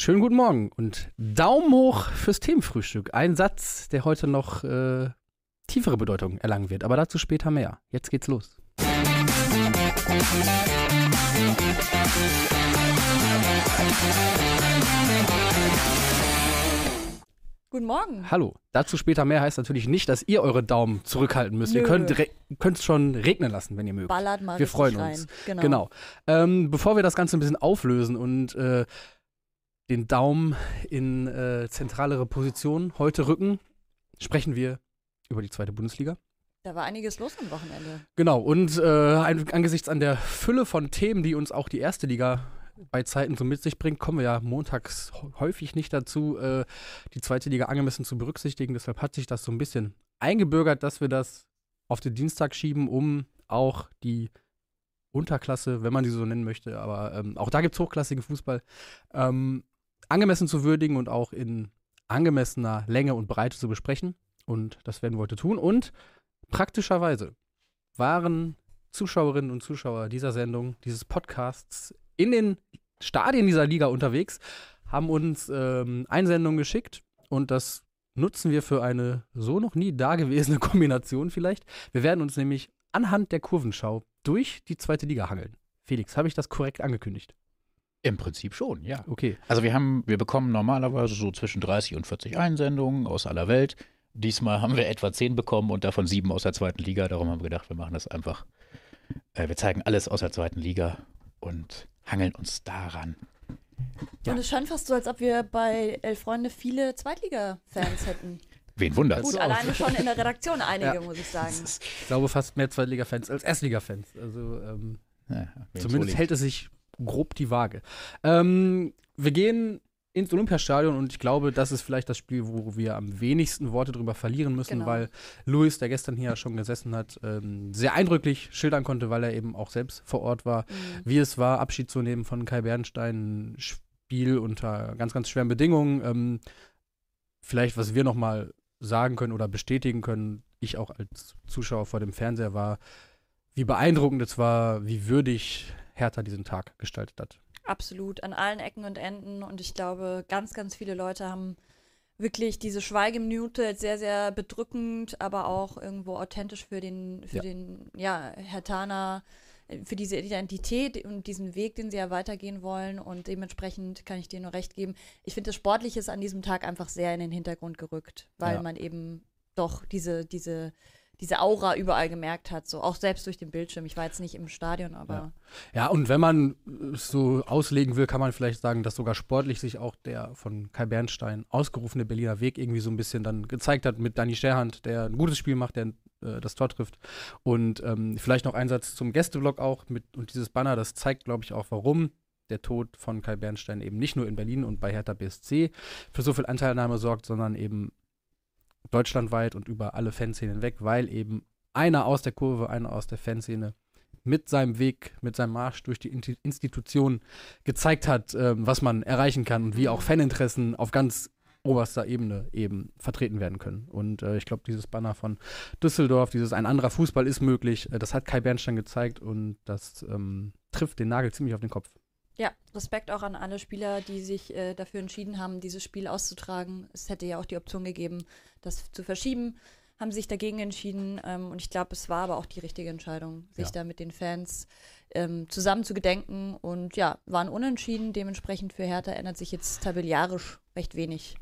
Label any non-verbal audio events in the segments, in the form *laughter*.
Schönen guten Morgen und Daumen hoch fürs Themenfrühstück. Ein Satz, der heute noch äh, tiefere Bedeutung erlangen wird, aber dazu später mehr. Jetzt geht's los. Guten Morgen. Hallo. Dazu später mehr heißt natürlich nicht, dass ihr eure Daumen zurückhalten müsst. Nö. Ihr könnt es schon regnen lassen, wenn ihr mögt. Ballert mal Wir freuen rein. uns. Genau. Genau. Ähm, bevor wir das Ganze ein bisschen auflösen und äh, den Daumen in äh, zentralere Position heute rücken, sprechen wir über die zweite Bundesliga. Da war einiges los am Wochenende. Genau, und äh, angesichts an der Fülle von Themen, die uns auch die erste Liga bei Zeiten so mit sich bringt, kommen wir ja montags hä- häufig nicht dazu, äh, die zweite Liga angemessen zu berücksichtigen. Deshalb hat sich das so ein bisschen eingebürgert, dass wir das auf den Dienstag schieben, um auch die Unterklasse, wenn man sie so nennen möchte, aber ähm, auch da gibt es hochklassigen Fußball, ähm, angemessen zu würdigen und auch in angemessener Länge und Breite zu besprechen. Und das werden wir heute tun. Und praktischerweise waren Zuschauerinnen und Zuschauer dieser Sendung, dieses Podcasts in den Stadien dieser Liga unterwegs, haben uns ähm, Einsendungen geschickt und das nutzen wir für eine so noch nie dagewesene *laughs* Kombination vielleicht. Wir werden uns nämlich anhand der Kurvenschau durch die zweite Liga hangeln. Felix, habe ich das korrekt angekündigt? Im Prinzip schon, ja. Okay. Also wir haben, wir bekommen normalerweise so zwischen 30 und 40 Einsendungen aus aller Welt. Diesmal haben wir etwa 10 bekommen und davon sieben aus der zweiten Liga. Darum haben wir gedacht, wir machen das einfach. Äh, wir zeigen alles aus der zweiten Liga und hangeln uns daran. Ja. Und es scheint fast so, als ob wir bei Elf Freunde viele Zweitliga-Fans hätten. Wen wundert's? Gut, alleine schon in der Redaktion einige, Ja. muss ich sagen. Ich glaube fast mehr Zweitliga-Fans als Erstliga-Fans. Also ähm, Ja, Zumindest hält es sich grob die Waage. Ähm, wir gehen ins Olympiastadion und ich glaube, das ist vielleicht das Spiel, wo wir am wenigsten Worte drüber verlieren müssen, Genau. weil Luis, der gestern hier schon gesessen hat, ähm, sehr eindrücklich schildern konnte, weil er eben auch selbst vor Ort war, Mhm. wie es war, Abschied zu nehmen von Kai Bernstein, ein Spiel unter ganz, ganz schweren Bedingungen. Ähm, vielleicht, was wir nochmal sagen können oder bestätigen können, ich auch als Zuschauer vor dem Fernseher war, wie beeindruckend es war, wie würdig Hertha diesen Tag gestaltet hat. Absolut, an allen Ecken und Enden. Und ich glaube, ganz, ganz viele Leute haben wirklich diese Schweigeminute als sehr, sehr bedrückend, aber auch irgendwo authentisch für den, für Ja. den, ja, Hertaner, äh, für diese Identität und diesen Weg, den sie ja weitergehen wollen. Und dementsprechend kann ich dir nur recht geben. Ich finde, das Sportliche ist an diesem Tag einfach sehr in den Hintergrund gerückt, weil Ja. man eben doch diese, diese, diese Aura überall gemerkt hat, so auch selbst durch den Bildschirm. Ich war jetzt nicht im Stadion, aber Ja, und wenn man es so auslegen will, kann man vielleicht sagen, dass sogar sportlich sich auch der von Kai Bernstein ausgerufene Berliner Weg irgendwie so ein bisschen dann gezeigt hat mit Danny Scherhand, der ein gutes Spiel macht, der äh, das Tor trifft. Und ähm, vielleicht noch ein Satz zum Gästeblock auch mit und dieses Banner, das zeigt, glaube ich, auch, warum der Tod von Kai Bernstein eben nicht nur in Berlin und bei Hertha BSC für so viel Anteilnahme sorgt, sondern eben deutschlandweit und über alle Fanszenen hinweg, weil eben einer aus der Kurve, einer aus der Fanszene mit seinem Weg, mit seinem Marsch durch die Institution gezeigt hat, ähm, was man erreichen kann und wie auch Faninteressen auf ganz oberster Ebene eben vertreten werden können. Und äh, ich glaube, dieses Banner von Düsseldorf, dieses ein anderer Fußball ist möglich, äh, das hat Kai Bernstein gezeigt und das ähm, trifft den Nagel ziemlich auf den Kopf. Ja, Respekt auch an alle Spieler, die sich äh, dafür entschieden haben, dieses Spiel auszutragen. Es hätte ja auch die Option gegeben, das zu verschieben. Haben sich dagegen entschieden ähm, und ich glaube, es war aber auch die richtige Entscheidung, sich Ja. da mit den Fans ähm, zusammen zu gedenken und ja, waren unentschieden. Dementsprechend für Hertha ändert sich jetzt tabellarisch recht wenig.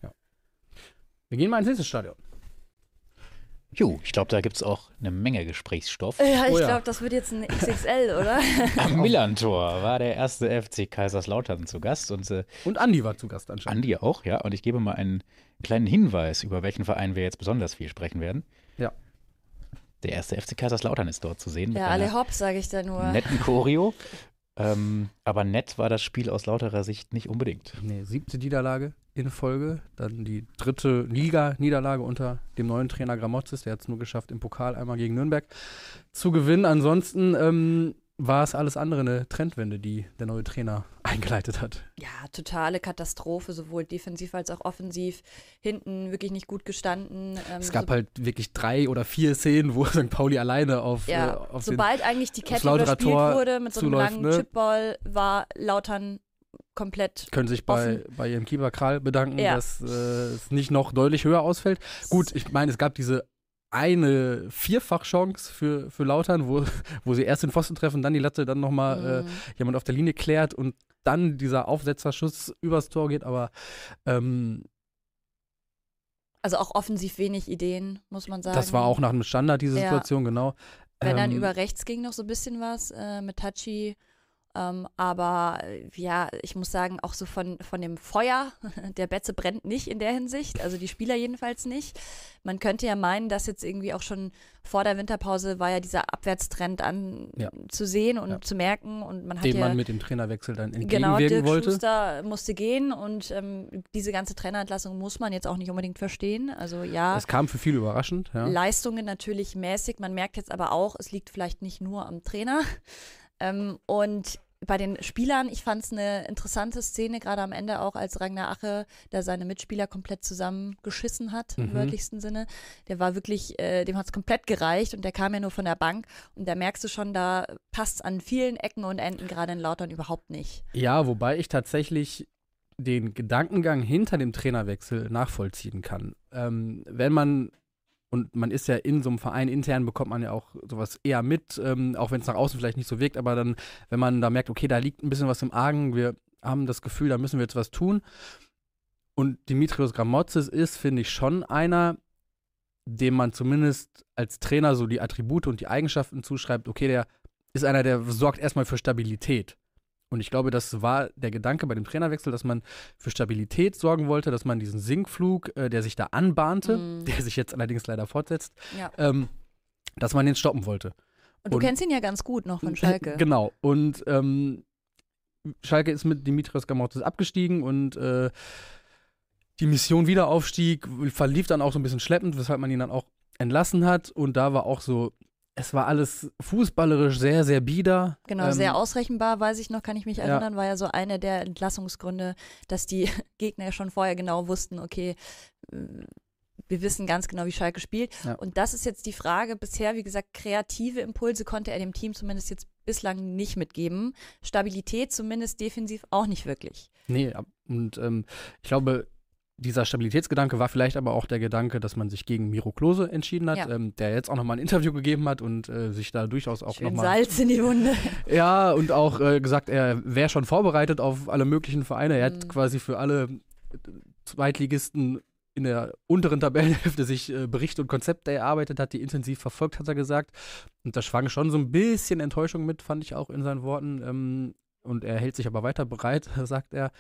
Wir gehen mal ins nächste Stadion. Jo, ich glaube, da gibt es auch eine Menge Gesprächsstoff. Ja, ich Oh ja. glaube, das wird jetzt ein XXL, oder? *laughs* Am Millantor war der erste FC Kaiserslautern zu Gast und äh, Und Andi war zu Gast anscheinend. Andi auch, ja. Und ich gebe mal einen kleinen Hinweis, über welchen Verein wir jetzt besonders viel sprechen werden. Ja. Der erste FC Kaiserslautern ist dort zu sehen. ja, alle Hops, sage ich da nur. netten Choreo. *laughs* ähm, aber nett war das Spiel aus lauterer Sicht nicht unbedingt. Nee, siebte Niederlage in Folge. Dann die dritte Liga-Niederlage unter dem neuen Trainer Gramozis. Der hat es nur geschafft, im Pokal einmal gegen Nürnberg zu gewinnen. Ansonsten ähm, war es alles andere eine Trendwende, die der neue Trainer *laughs* eingeleitet hat. Ja, totale Katastrophe, sowohl defensiv als auch offensiv. Hinten wirklich nicht gut gestanden. Ähm, Es gab so, halt wirklich drei oder vier Szenen, wo *laughs* St. Pauli alleine auf, ja, äh, auf den sobald eigentlich die Kette überspielt Tor wurde mit so einem zuläuft, langen ne? Chipball, war Lautern komplett. Können sich bei, offen. bei ihrem Keeper Kral bedanken, Ja. dass äh, es nicht noch deutlich höher ausfällt. Gut, ich meine, es gab diese eine Vierfachchance für, für Lautern, wo, wo sie erst den Pfosten treffen, dann die Latte, dann nochmal äh, Mhm. jemand auf der Linie klärt und dann dieser Aufsetzerschuss übers Tor geht. Aber ähm, Also auch offensiv wenig Ideen, muss man sagen. das war auch nach einem Standard, diese Ja. Situation, genau. Wenn dann Ähm, über rechts ging noch so ein bisschen was äh, mit Tachi. Ähm, aber äh, ja, ich muss sagen, auch so von, von dem Feuer, *laughs* der Betze brennt nicht in der Hinsicht, also die Spieler jedenfalls nicht. Man könnte ja meinen, dass jetzt irgendwie auch schon vor der Winterpause war ja dieser Abwärtstrend an Ja. zu sehen und Ja. zu merken und man hat dem ja man mit dem Trainerwechsel dann Genau, entgegenwirken Dirk wollte. Schuster musste gehen und ähm, diese ganze Trainerentlassung muss man jetzt auch nicht unbedingt verstehen. Also ja, Das kam für viele überraschend, ja. Leistungen natürlich mäßig. Man merkt jetzt aber auch, es liegt vielleicht nicht nur am Trainer. *laughs* Ähm, und bei den Spielern, ich fand es eine interessante Szene, gerade am Ende auch, als Ragnar Ache da seine Mitspieler komplett zusammengeschissen hat, im Mhm. wörtlichsten Sinne. Der war wirklich, äh, dem hat es komplett gereicht und der kam ja nur von der Bank. Und da merkst du schon, da passt an vielen Ecken und Enden gerade in Lautern überhaupt nicht. Ja, wobei ich tatsächlich den Gedankengang hinter dem Trainerwechsel nachvollziehen kann. Ähm, wenn man, und man ist ja in so einem Verein intern, bekommt man ja auch sowas eher mit, ähm, auch wenn es nach außen vielleicht nicht so wirkt, aber dann, wenn man da merkt, okay, da liegt ein bisschen was im Argen, wir haben das Gefühl, da müssen wir jetzt was tun. Und Dimitrios Gramotzes ist, finde ich, schon einer, dem man zumindest als Trainer so die Attribute und die Eigenschaften zuschreibt, okay, der ist einer, der sorgt erstmal für Stabilität. Und ich glaube, das war der Gedanke bei dem Trainerwechsel, dass man für Stabilität sorgen wollte, dass man diesen Sinkflug, äh, der sich da anbahnte, Mm. der sich jetzt allerdings leider fortsetzt, Ja. ähm, dass man den stoppen wollte. Und du Und- kennst ihn ja ganz gut noch von Schalke. *laughs* Genau. Und ähm, Schalke ist mit Dimitrios Gamortis abgestiegen und äh, die Mission Wiederaufstieg verlief dann auch so ein bisschen schleppend, weshalb man ihn dann auch entlassen hat. Und da war auch so, es war alles fußballerisch sehr, sehr bieder. Genau, Ähm, sehr ausrechenbar, weiß ich noch, kann ich mich ja. erinnern, war ja so eine der Entlassungsgründe, dass die *laughs* Gegner schon vorher genau wussten, okay, äh, wir wissen ganz genau, wie Schalke spielt. Ja. Und das ist jetzt die Frage. Bisher, wie gesagt, kreative Impulse konnte er dem Team zumindest jetzt bislang nicht mitgeben. Stabilität zumindest defensiv auch nicht wirklich. Nee, und ähm, ich glaube, dieser Stabilitätsgedanke war vielleicht aber auch der Gedanke, dass man sich gegen Miro Klose entschieden hat, Ja. ähm, der jetzt auch nochmal ein Interview gegeben hat und äh, sich da durchaus auch nochmal Salz in die Wunde. *laughs* Ja, und auch äh, gesagt, er wäre schon vorbereitet auf alle möglichen Vereine. Er hat Mhm. quasi für alle äh, Zweitligisten in der unteren Tabellenhälfte sich äh, Berichte und Konzepte erarbeitet hat, die intensiv verfolgt, hat er gesagt. Und da schwang schon so ein bisschen Enttäuschung mit, fand ich auch in seinen Worten. Ähm, und er hält sich aber weiter bereit, *laughs* sagt er.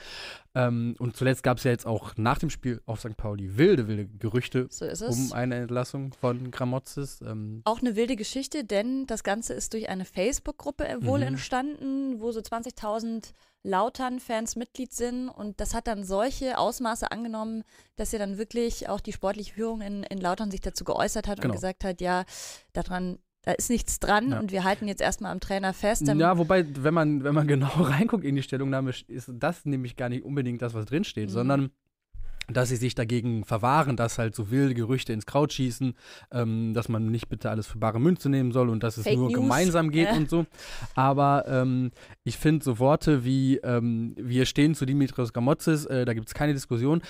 Ähm, und zuletzt gab es ja jetzt auch nach dem Spiel auf St. Pauli wilde, wilde Gerüchte So um eine Entlassung von Gramotzes. Ähm, Auch eine wilde Geschichte, denn das Ganze ist durch eine Facebook-Gruppe wohl Mhm. entstanden, wo so 20.000 Lautern-Fans Mitglied sind. Und das hat dann solche Ausmaße angenommen, dass ja dann wirklich auch die sportliche Führung in, in Lautern sich dazu geäußert hat Genau. und gesagt hat, ja, daran, da ist nichts dran Ja. und wir halten jetzt erstmal am Trainer fest. Ja, wobei, wenn man, wenn man *laughs* genau reinguckt in die Stellungnahme, ist das nämlich gar nicht unbedingt das, was drinsteht, Mhm. sondern dass sie sich dagegen verwahren, dass halt so wilde Gerüchte ins Kraut schießen, ähm, dass man nicht bitte alles für bare Münze nehmen soll und dass es Fake nur News. gemeinsam geht Ja. und so. Aber ähm, ich finde so Worte wie ähm, wir stehen zu Dimitrios Gamotzes, äh, da gibt es keine Diskussion,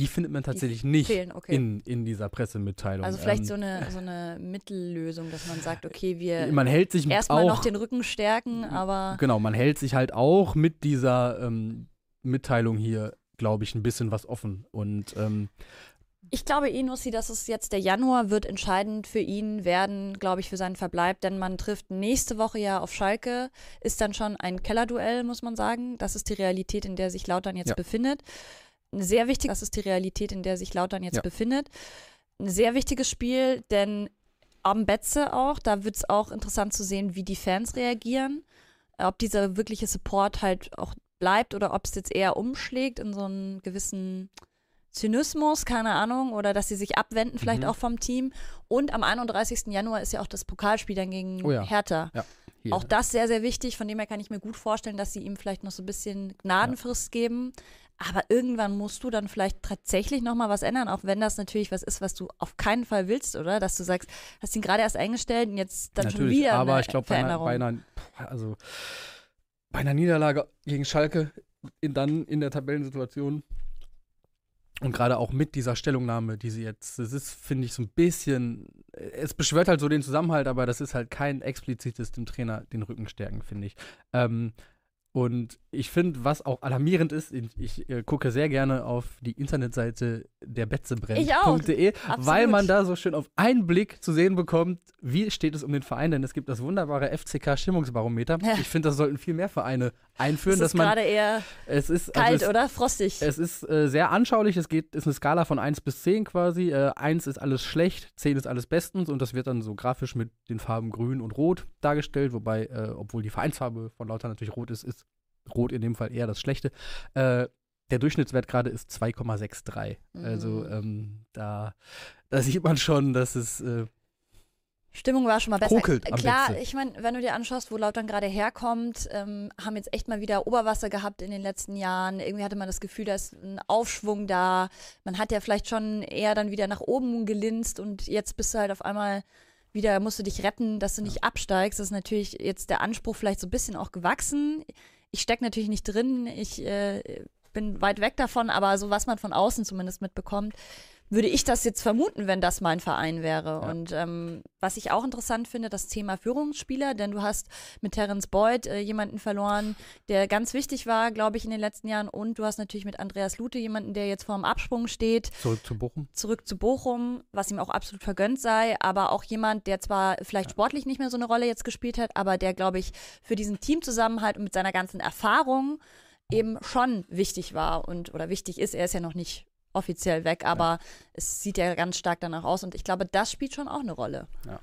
die findet man tatsächlich nicht fehlen, okay. in, in dieser Pressemitteilung. also vielleicht ähm, so eine, so eine Mittellösung, dass man sagt, okay, wir man hält sich erstmal auch noch den Rücken stärken, aber Genau, man hält sich halt auch mit dieser ähm, Mitteilung hier, glaube ich, ein bisschen was offen. Und ähm, Ich glaube eh, Nussi, dass es jetzt der Januar wird entscheidend für ihn werden, glaube ich, für seinen Verbleib, denn man trifft nächste Woche ja auf Schalke, ist dann schon ein Kellerduell, muss man sagen. Das ist die Realität, in der sich Lautern jetzt Ja. befindet. Sehr wichtig, das ist die Realität, in der sich Lautern jetzt Ja. befindet. Ein sehr wichtiges Spiel, denn am Betze auch, da wird es auch interessant zu sehen, wie die Fans reagieren. Ob dieser wirkliche Support halt auch bleibt oder ob es jetzt eher umschlägt in so einen gewissen Zynismus, keine Ahnung, oder dass sie sich abwenden vielleicht Mhm. auch vom Team. Und am 31. Januar ist ja auch das Pokalspiel dann gegen Oh ja. Hertha. Hier. Auch das sehr, sehr wichtig. Von dem her kann ich mir gut vorstellen, dass sie ihm vielleicht noch so ein bisschen Gnadenfrist geben. Aber irgendwann musst du dann vielleicht tatsächlich nochmal was ändern, auch wenn das natürlich was ist, was du auf keinen Fall willst, oder? Dass du sagst, hast ihn gerade erst eingestellt und jetzt dann schon Natürlich, wieder aber eine ich glaube, bei einer, bei, einer, also, bei einer Niederlage gegen Schalke in, dann in der Tabellensituation und gerade auch mit dieser Stellungnahme, die sie jetzt, das ist, finde ich, so ein bisschen, es beschwört halt so den Zusammenhalt, aber das ist halt kein explizites dem Trainer den Rücken stärken, finde ich. Ähm, und ich finde, was auch alarmierend ist, ich, ich äh, gucke sehr gerne auf die Internetseite der Betzebrennt.de, weil man da so schön auf einen Blick zu sehen bekommt, wie steht es um den Verein, denn es gibt das wunderbare FCK Stimmungsbarometer. Ja. Ich finde, das sollten viel mehr Vereine einführen, es dass man gerade eher es ist kalt also es, oder frostig. Es ist äh, sehr anschaulich, es geht ist eine Skala von 1 bis 10 quasi. Äh, 1 ist alles schlecht, 10 ist alles bestens und das wird dann so grafisch mit den Farben grün und rot dargestellt, wobei äh, obwohl die Vereinsfarbe von Lauter natürlich rot ist, ist Rot in dem Fall eher das Schlechte. Äh, der Durchschnittswert gerade ist 2,63. Mhm. Also ähm, da, da sieht man schon, dass es äh, Stimmung war schon mal besser. Kokelt Klar, ich meine, wenn du dir anschaust, wo Lautern gerade herkommt, ähm, haben jetzt echt mal wieder Oberwasser gehabt in den letzten Jahren. Irgendwie hatte man das Gefühl, da ist ein Aufschwung da. Man hat ja vielleicht schon eher dann wieder nach oben gelinst und jetzt bist du halt auf einmal wieder, musst du dich retten, dass du nicht absteigst. Das ist natürlich jetzt der Anspruch vielleicht so ein bisschen auch gewachsen ich stecke natürlich nicht drin, ich äh, bin weit weg davon, aber so was man von außen zumindest mitbekommt, würde ich das jetzt vermuten, wenn das mein Verein wäre. Ja. Und ähm, was ich auch interessant finde, das Thema Führungsspieler, denn du hast mit Terence Boyd äh, jemanden verloren, der ganz wichtig war, glaube ich, in den letzten Jahren. Und du hast natürlich mit Andreas Lute jemanden, der jetzt vor dem Absprung steht. Zurück zu Bochum. Zurück zu Bochum, was ihm auch absolut vergönnt sei, aber auch jemand, der zwar vielleicht sportlich nicht mehr so eine Rolle jetzt gespielt hat, aber der, glaube ich, für diesen Teamzusammenhalt und mit seiner ganzen Erfahrung eben schon wichtig war und oder wichtig ist. Er ist ja noch nicht offiziell weg, aber ja. es sieht ja ganz stark danach aus und ich glaube, das spielt schon auch eine Rolle. Ja.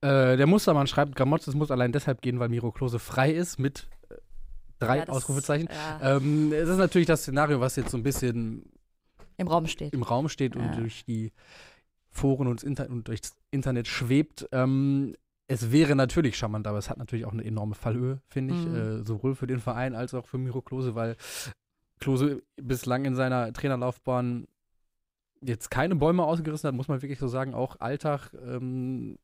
Äh, der Mustermann schreibt, Gramotzes muss allein deshalb gehen, weil Miro Klose frei ist mit äh, drei ja, das, Ausrufezeichen. Ähm, es ist natürlich das Szenario, was jetzt so ein bisschen im Raum steht. Im Raum steht und durch die Foren und, Inter und durchs Internet schwebt. Ähm, es wäre natürlich charmant, aber es hat natürlich auch eine enorme Fallhöhe, finde ich, mhm. äh, sowohl für den Verein als auch für Miro Klose, weil Klose bislang in seiner Trainerlaufbahn jetzt keine Bäume ausgerissen hat, muss man wirklich so sagen. Auch Alltag ähm,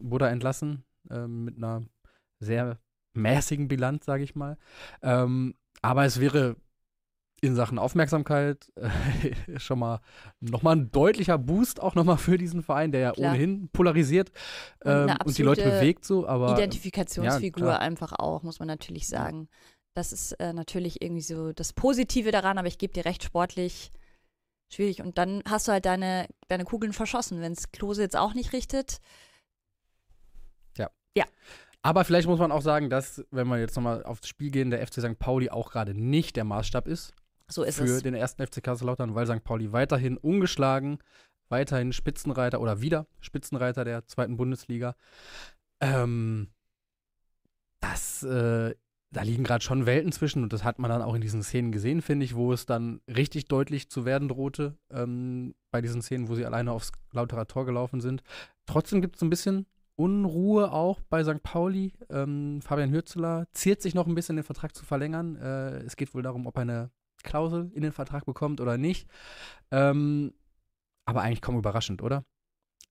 wurde er entlassen ähm, mit einer sehr mäßigen Bilanz, sage ich mal. Ähm, aber es wäre in Sachen Aufmerksamkeit äh, *laughs* schon mal nochmal ein deutlicher Boost auch nochmal für diesen Verein, der ja Klar. ohnehin polarisiert ähm, und, die Leute bewegt so. Aber Identifikationsfigur ja, einfach auch, muss man natürlich sagen. Das ist äh, natürlich irgendwie so das Positive daran, aber ich gebe dir recht, sportlich schwierig. Und dann hast du halt deine, deine Kugeln verschossen, wenn es Klose jetzt auch nicht richtet. Ja. Ja. Aber vielleicht muss man auch sagen, dass, wenn wir jetzt nochmal aufs Spiel gehen, der FC St. Pauli auch gerade nicht der Maßstab ist. So ist für es. den ersten FC Kaiserslautern, weil St. Pauli weiterhin ungeschlagen, weiterhin Spitzenreiter oder wieder Spitzenreiter der zweiten Bundesliga. Ähm, das äh, da liegen gerade schon Welten zwischen und das hat man dann auch in diesen Szenen gesehen, finde ich, wo es dann richtig deutlich zu werden drohte, ähm, bei diesen Szenen, wo sie alleine aufs lauterer Tor gelaufen sind. Trotzdem gibt es ein bisschen Unruhe auch bei St. Pauli. Ähm, Fabian Hürzeler ziert sich noch ein bisschen, den Vertrag zu verlängern. Äh, es geht wohl darum, ob er eine Klausel in den Vertrag bekommt oder nicht. Ähm, aber eigentlich kaum überraschend, oder?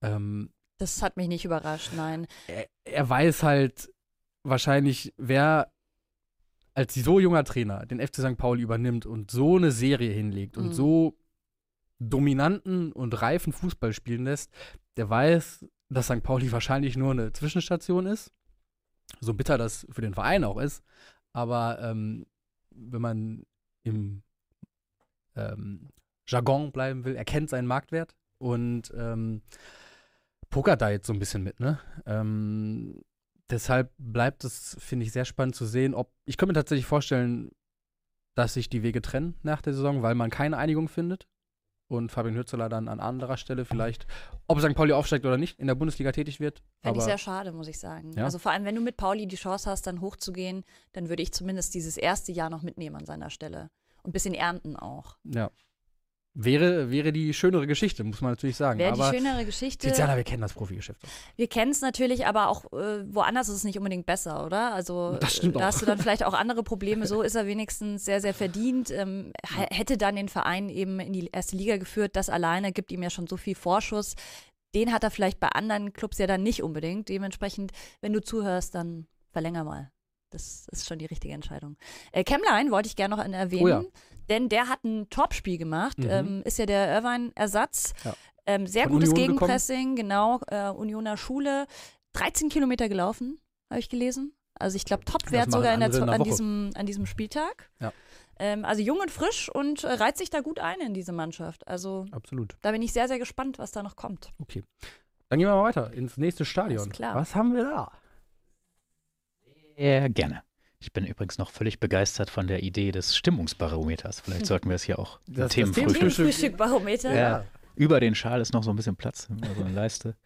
Ähm, das hat mich nicht überrascht, nein. Er, er weiß halt wahrscheinlich, wer als so junger Trainer den FC St. Pauli übernimmt und so eine Serie hinlegt mhm. und so dominanten und reifen Fußball spielen lässt, der weiß, dass St. Pauli *laughs* wahrscheinlich nur eine Zwischenstation ist. So bitter das für den Verein auch ist. Aber ähm, wenn man im ähm, Jargon bleiben will, er kennt seinen Marktwert und ähm, pokert da jetzt so ein bisschen mit, ne? Ähm, deshalb bleibt es, finde ich, sehr spannend zu sehen, ob ich könnte mir tatsächlich vorstellen, dass sich die Wege trennen nach der Saison, weil man keine Einigung findet und Fabian Hürzeler dann an anderer Stelle vielleicht, ob St. Pauli aufsteigt oder nicht, in der Bundesliga tätig wird. Fände ich sehr schade, muss ich sagen. Ja? Also vor allem, wenn du mit Pauli die Chance hast, dann hochzugehen, dann würde ich zumindest dieses erste Jahr noch mitnehmen an seiner Stelle. Und ein bisschen ernten auch. Ja. Wäre, wäre die schönere Geschichte, muss man natürlich sagen. Wäre die schönere Geschichte. Tiziana, wir kennen das Profigeschäft. Wir kennen es natürlich, aber auch äh, woanders ist es nicht unbedingt besser, oder? Also das stimmt da auch. hast du dann vielleicht auch andere Probleme. So ist er wenigstens sehr, sehr verdient. Ähm, hätte dann den Verein eben in die erste Liga geführt. Das alleine gibt ihm ja schon so viel Vorschuss. Den hat er vielleicht bei anderen Clubs ja dann nicht unbedingt. Dementsprechend, wenn du zuhörst, dann verlänger mal. Das ist schon die richtige Entscheidung. Äh, Kemlein wollte ich gerne noch erwähnen, Oh ja. denn der hat ein Topspiel gemacht. Mhm. Ähm, ist ja der Irvine-Ersatz. Ja. Ähm, sehr Von gutes Union gekommen. Gegenpressing, genau. Äh, Unioner Schule. 13 Kilometer gelaufen, habe ich gelesen. Also ich glaube, Topwert sogar in der, in der an, diesem, an diesem Spieltag. Ja. Ähm, also jung und frisch und äh, reiht sich da gut ein in diese Mannschaft. Also Absolut. da bin ich sehr, sehr gespannt, was da noch kommt. Okay. Dann gehen wir mal weiter ins nächste Stadion. Was haben wir da? Sehr gerne. Ich bin übrigens noch völlig begeistert von der Idee des Stimmungsbarometers. Vielleicht *laughs* sollten wir es hier auch Das- das Themenfrühstück. Themenfrühstück. Frühstückbarometer. Ja. Über den Schal ist noch so ein bisschen Platz, so eine *laughs* Leiste.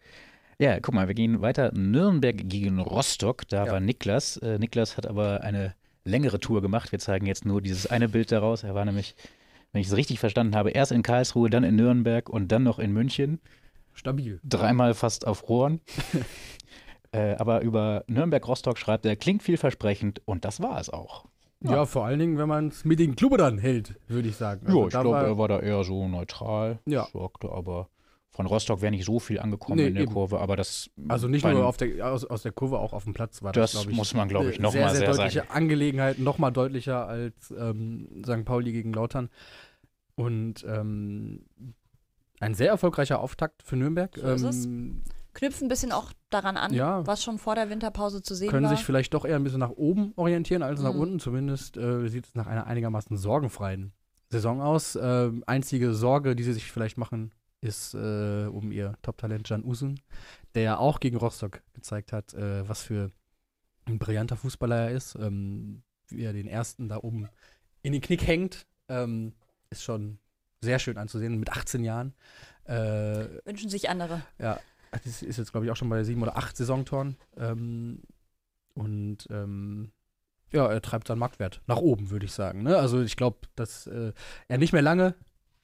Ja, guck mal, wir gehen weiter. Nürnberg gegen Rostock. Da Ja. war Niklas. Äh, Niklas hat aber eine längere Tour gemacht. Wir zeigen jetzt nur dieses eine Bild daraus. Er war nämlich, wenn ich es richtig verstanden habe, erst in Karlsruhe, dann in Nürnberg und dann noch in München. Stabil. Dreimal fast auf Rohren. *laughs* äh, aber über Nürnberg-Rostock schreibt er, klingt vielversprechend und das war es auch. Ja, vor allen Dingen, wenn man es mit den Klubberern hält, würde ich sagen. Also ja, ich glaube, er war da eher so neutral. Ja. Sagte aber, von Rostock wäre nicht so viel angekommen Nee, in der eben. Kurve, aber das. Also nicht beim- nur auf der, aus, aus der Kurve, auch auf dem Platz war das, Das glaube ich. muss man, glaube ich, eine noch sehr, mal sehr sehr deutliche sagen. Angelegenheit, noch mal deutlicher als ähm, St. Pauli gegen Lautern. Und ähm, ein sehr erfolgreicher Auftakt für Nürnberg. So ist es. ähm, Knüpft ein bisschen auch daran an, Ja. was schon vor der Winterpause zu sehen können war. sich vielleicht doch eher ein bisschen nach oben orientieren als nach Mhm. unten. Zumindest äh, sieht es nach einer einigermaßen sorgenfreien Saison aus. Ähm, einzige Sorge, die sie sich vielleicht machen, ist äh, um ihr Top-Talent Jan Usen, der ja auch gegen Rostock gezeigt hat, äh, was für ein brillanter Fußballer er ist. Ähm, wie er den ersten da oben in den Knick hängt, ähm, ist schon sehr schön anzusehen mit 18 Jahren. Äh, Wünschen sich andere. ja, das ist jetzt, glaube ich, auch schon bei sieben oder acht Saisontoren. Ähm, und ähm, ja, er treibt seinen Marktwert nach oben, würde ich sagen. Ne? Also ich glaube, dass äh, er nicht mehr lange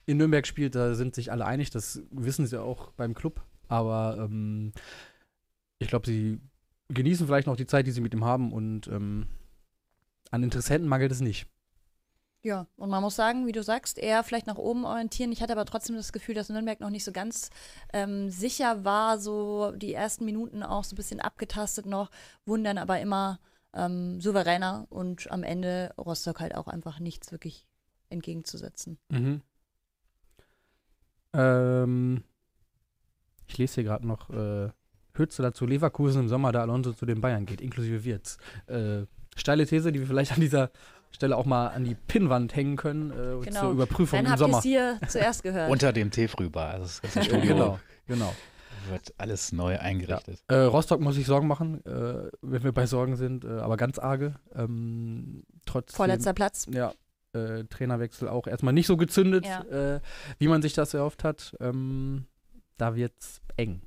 in Nürnberg spielt, da sind sich alle einig, das wissen sie auch beim Club. Aber ähm, ich glaube, sie genießen vielleicht noch die Zeit, die sie mit ihm haben und ähm, an Interessenten mangelt es nicht. Ja, und man muss sagen, wie du sagst, eher vielleicht nach oben orientieren. Ich hatte aber trotzdem das Gefühl, dass Nürnberg noch nicht so ganz ähm, sicher war, so die ersten Minuten auch so ein bisschen abgetastet noch, wurden dann aber immer ähm, souveräner und am Ende Rostock halt auch einfach nichts wirklich entgegenzusetzen. Mhm. Ähm, ich lese hier gerade noch äh, Hütze dazu Leverkusen im Sommer, da Alonso zu den Bayern geht, inklusive Wirtz. Äh, steile These, die wir vielleicht an dieser Stelle auch mal an die Pinnwand hängen können äh, und Genau. zur Überprüfung Dann im habt Sommer. es hier zuerst gehört. Unter dem Teefrühbar. Also das ganze *laughs* Studio genau, genau. wird alles neu eingerichtet. Äh, Rostock muss ich Sorgen machen, äh, wenn wir bei Sorgen sind, äh, aber ganz arge. Ähm, trotzdem, Vorletzter Platz. Ja, äh, Trainerwechsel auch erstmal nicht so gezündet, Ja. äh, wie man sich das erhofft hat. Ähm, da wird's eng,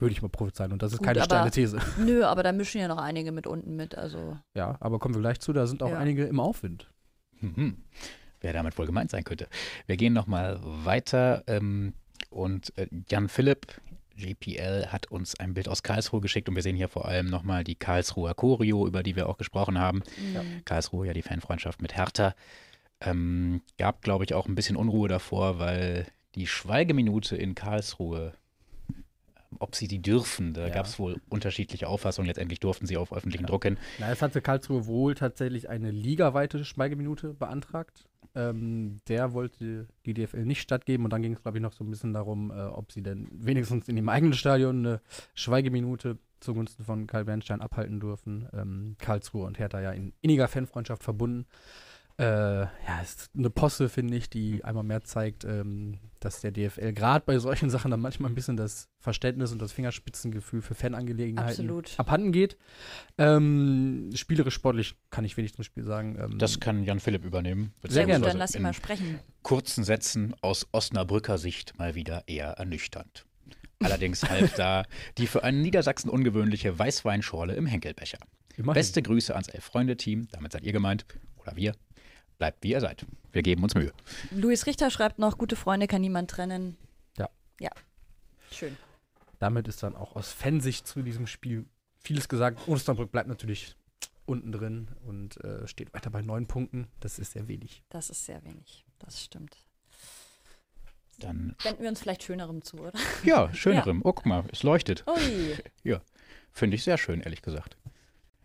würde ich mal prophezeien. Und das ist Gut, keine aber- steile These. *laughs* Nö, aber da mischen ja noch einige mit unten mit. Also Ja, aber kommen wir gleich zu, da sind auch Ja. einige im Aufwind. Mhm. Wer damit wohl gemeint sein könnte. Wir gehen nochmal weiter ähm, und äh, Jan Philipp, JPL, hat uns ein Bild aus Karlsruhe geschickt und wir sehen hier vor allem nochmal die Karlsruher Choreo, über die wir auch gesprochen haben. mh, Karlsruhe, ja die Fanfreundschaft mit Hertha. Ähm, gab, glaube ich, auch ein bisschen Unruhe davor, weil die Schweigeminute in Karlsruhe, ob sie die dürfen, da Ja. gab es wohl unterschiedliche Auffassungen. Letztendlich durften sie auf öffentlichen Druck hin. Na, es hatte Karlsruhe wohl tatsächlich eine ligaweite Schweigeminute beantragt. Ähm, der wollte die DFL nicht stattgeben und dann ging es, glaube ich, noch so ein bisschen darum, äh, ob sie denn wenigstens in dem eigenen Stadion eine Schweigeminute zugunsten von Karl Bernstein abhalten dürfen. Ähm, Karlsruhe und Hertha ja in inniger Fanfreundschaft verbunden. Äh, ja, ist eine Posse, finde ich, die einmal mehr zeigt, ähm, dass der DFL gerade bei solchen *laughs* Sachen dann manchmal ein bisschen das Verständnis und das Fingerspitzengefühl für Fanangelegenheiten Absolut. abhanden geht. Ähm, spielerisch, sportlich kann ich wenig zum Spiel sagen. Ähm, Das kann Jan Philipp übernehmen. Sehr gerne. Dann lass ihn mal sprechen. kurzen Sätzen aus Osnabrücker Sicht mal wieder eher ernüchternd. Allerdings half *laughs* da die für einen Niedersachsen ungewöhnliche Weißweinschorle im Henkelbecher. immerhin. Beste Grüße ans Elf-Freunde-Team, damit seid ihr gemeint, oder wir. Bleibt wie ihr seid. Wir geben uns Mühe. Luis Richter schreibt noch, gute Freunde kann niemand trennen. Ja. Ja. Schön. Damit ist dann auch aus Fansicht zu diesem Spiel vieles gesagt. Osnabrück bleibt natürlich unten drin und äh, steht weiter bei neun Punkten. Das ist sehr wenig. Das ist sehr wenig. Das stimmt. Dann, Wenden wir uns vielleicht Schönerem zu, oder? ja, *laughs* schönerem. Oh, guck mal, es leuchtet. Ui. *laughs* Finde ich sehr schön, ehrlich gesagt.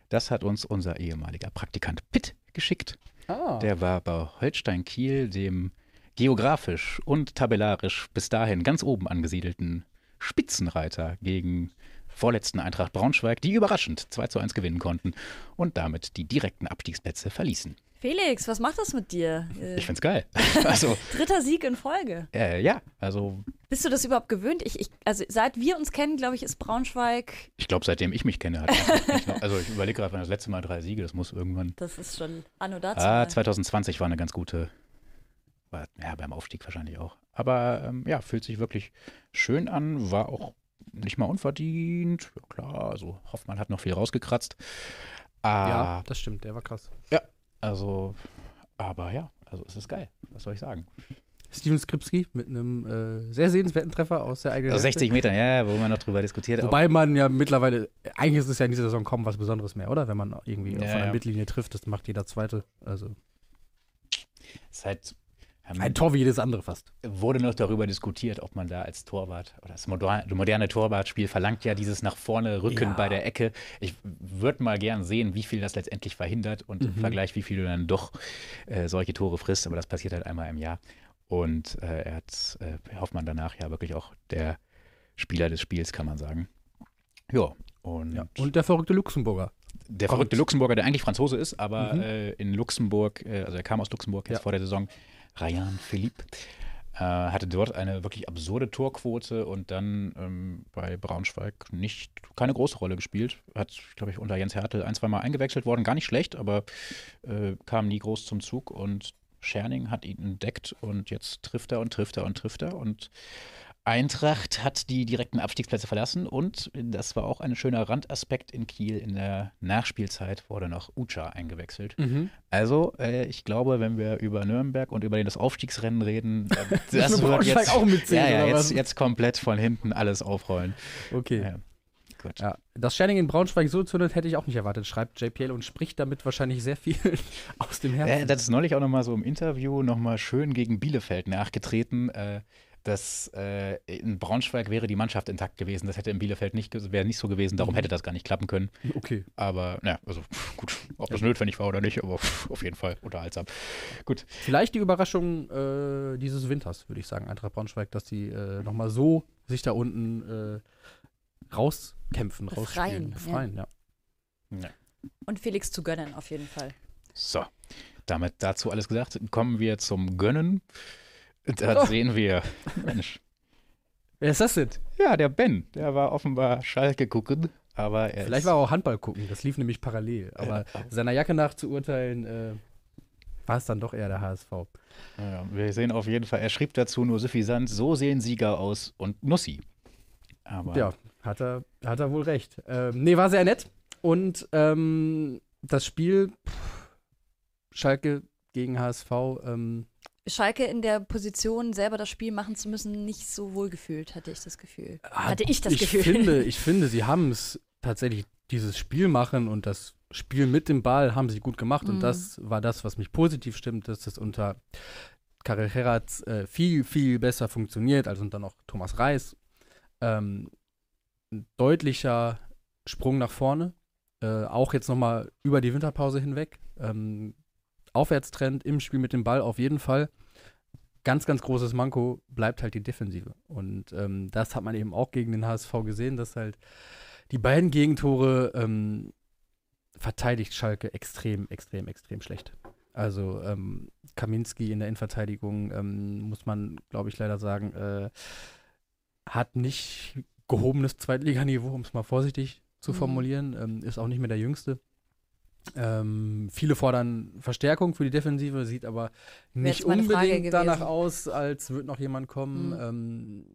Das hat uns unser ehemaliger Praktikant Pitt geschickt. Ah. Der war bei Holstein Kiel, dem geografisch und tabellarisch bis dahin ganz oben angesiedelten Spitzenreiter gegen vorletzten Eintracht Braunschweig, die überraschend 2 zu 1 gewinnen konnten und damit die direkten Abstiegsplätze verließen. Felix, was macht das mit dir? Äh, Ich find's geil. *laughs* Also, dritter Sieg in Folge. äh, ja, also Bist du das überhaupt gewöhnt? Ich, ich, also seit wir uns kennen, glaube ich, ist Braunschweig, ich glaube, seitdem ich mich kenne, hat er *laughs* nicht noch, also ich überlege gerade, wann das letzte Mal drei Siege, das muss irgendwann. das ist schon anno dazu. Ah, 2020 war eine ganz gute, war, ja, beim Aufstieg wahrscheinlich auch. Aber ähm, ja, fühlt sich wirklich schön an, war auch nicht mal unverdient. Ja, klar, also Hoffmann hat noch viel rausgekratzt. Ah, ja, das stimmt, der war krass. Also, aber ja, also es ist geil. Was soll ich sagen? Steven Skripski mit einem äh, sehr sehenswerten Treffer aus der eigenen Also Hälfte. 60 Meter, ja, wo man noch drüber diskutiert. Wobei man ja mittlerweile, eigentlich ist es ja in dieser Saison kaum was Besonderes mehr, oder? Wenn man irgendwie Ja, von der ja. Mittellinie trifft, das macht jeder Zweite. Also es ist halt, ein Tor wie jedes andere fast. wurde noch darüber diskutiert, ob man da als Torwart oder das moderne, Torwartspiel verlangt ja dieses nach vorne Rücken Ja. bei der Ecke. Ich würde mal gern sehen, wie viel das letztendlich verhindert und im Mhm. Vergleich, wie viel du dann doch äh, solche Tore frisst. Aber das passiert halt einmal im Jahr. Und äh, er hat äh, Hoffmann danach ja wirklich auch der Spieler des Spiels, kann man sagen. Ja, und, Ja. Und der verrückte Luxemburger. der verrückte. Luxemburger, der eigentlich Franzose ist, aber Mhm. äh, in Luxemburg, äh, also er kam aus Luxemburg jetzt Ja. vor der Saison, Ryan Philippe, äh, hatte dort eine wirklich absurde Torquote und dann ähm, bei Braunschweig nicht keine große Rolle gespielt. Hat, glaube ich, unter Jens Hertel ein, zwei Mal eingewechselt worden, gar nicht schlecht, aber äh, kam nie groß zum Zug und Scherning hat ihn entdeckt und jetzt trifft er und trifft er und trifft er und Eintracht hat die direkten Abstiegsplätze verlassen und das war auch ein schöner Randaspekt in Kiel. In der Nachspielzeit wurde noch Ucha eingewechselt. Also, äh, ich glaube, wenn wir über Nürnberg und über das Aufstiegsrennen reden, äh, *laughs* das wir wird jetzt, auch mitzählen, ja, ja, jetzt, jetzt komplett von hinten alles aufrollen. Okay. Ja, gut. Ja, dass Scherning in Braunschweig so zündet, hätte ich auch nicht erwartet, schreibt JPL und spricht damit wahrscheinlich sehr viel *laughs* aus dem Herzen. Äh, das ist neulich auch nochmal so im Interview nochmal schön gegen Bielefeld nachgetreten. Äh, dass äh, in Braunschweig wäre die Mannschaft intakt gewesen. Das hätte in Bielefeld nicht, wäre nicht so gewesen. Darum Mhm. hätte das gar nicht klappen können. Okay. Aber, ja, also gut, ob das notwendig war oder nicht, aber auf jeden Fall unterhaltsam. Gut. Vielleicht die Überraschung äh, dieses Winters, würde ich sagen, Eintracht Braunschweig, dass die äh, nochmal so sich da unten äh, rauskämpfen, Befreien, rausspielen. ja. Befreien, ja. Und Felix zu gönnen, auf jeden Fall. So, damit dazu alles gesagt, kommen wir zum Gönnen. Da Oh. sehen wir, Mensch, Wer ist das denn? ja, der Ben, der war offenbar Schalke gucken, aber er Vielleicht war er auch Handball gucken, das lief nämlich parallel. Aber Ja. seiner Jacke nach zu urteilen, äh, war es dann doch eher der HSV. Ja, wir sehen auf jeden Fall, er schrieb dazu nur suffisant, so sehen Sieger aus und Nussi. Aber Ja, hat er, hat er wohl recht. Ähm, nee, war sehr nett. Und ähm, das Spiel pff, Schalke gegen HSV, ähm, Schalke in der Position, selber das Spiel machen zu müssen, nicht so wohl gefühlt, hatte ich das Gefühl. hat- hatte ich das ich Gefühl. Finde, *laughs* ich finde, sie haben es tatsächlich, dieses Spiel machen und das Spiel mit dem Ball haben sie gut gemacht. Und Mhm. das war das, was mich positiv stimmt, dass das unter Karel Herratz äh, viel, viel besser funktioniert als unter noch Thomas Reis. Ähm, ein deutlicher Sprung nach vorne. Äh, auch jetzt nochmal über die Winterpause hinweg. Ähm, Aufwärtstrend im Spiel mit dem Ball auf jeden Fall. Ganz, ganz großes Manko bleibt halt die Defensive. Und ähm, das hat man eben auch gegen den HSV gesehen, dass halt die beiden Gegentore ähm, verteidigt Schalke extrem, extrem, extrem schlecht. Also ähm, Kaminski in der Innenverteidigung, ähm, muss man, glaube ich, leider sagen, äh, hat nicht gehobenes Zweitliganiveau, um es mal vorsichtig zu Mhm. formulieren, ähm, ist auch nicht mehr der Jüngste. Ähm, viele fordern Verstärkung für die Defensive, sieht aber nicht unbedingt danach aus, als würde noch jemand kommen. Mhm. Ähm,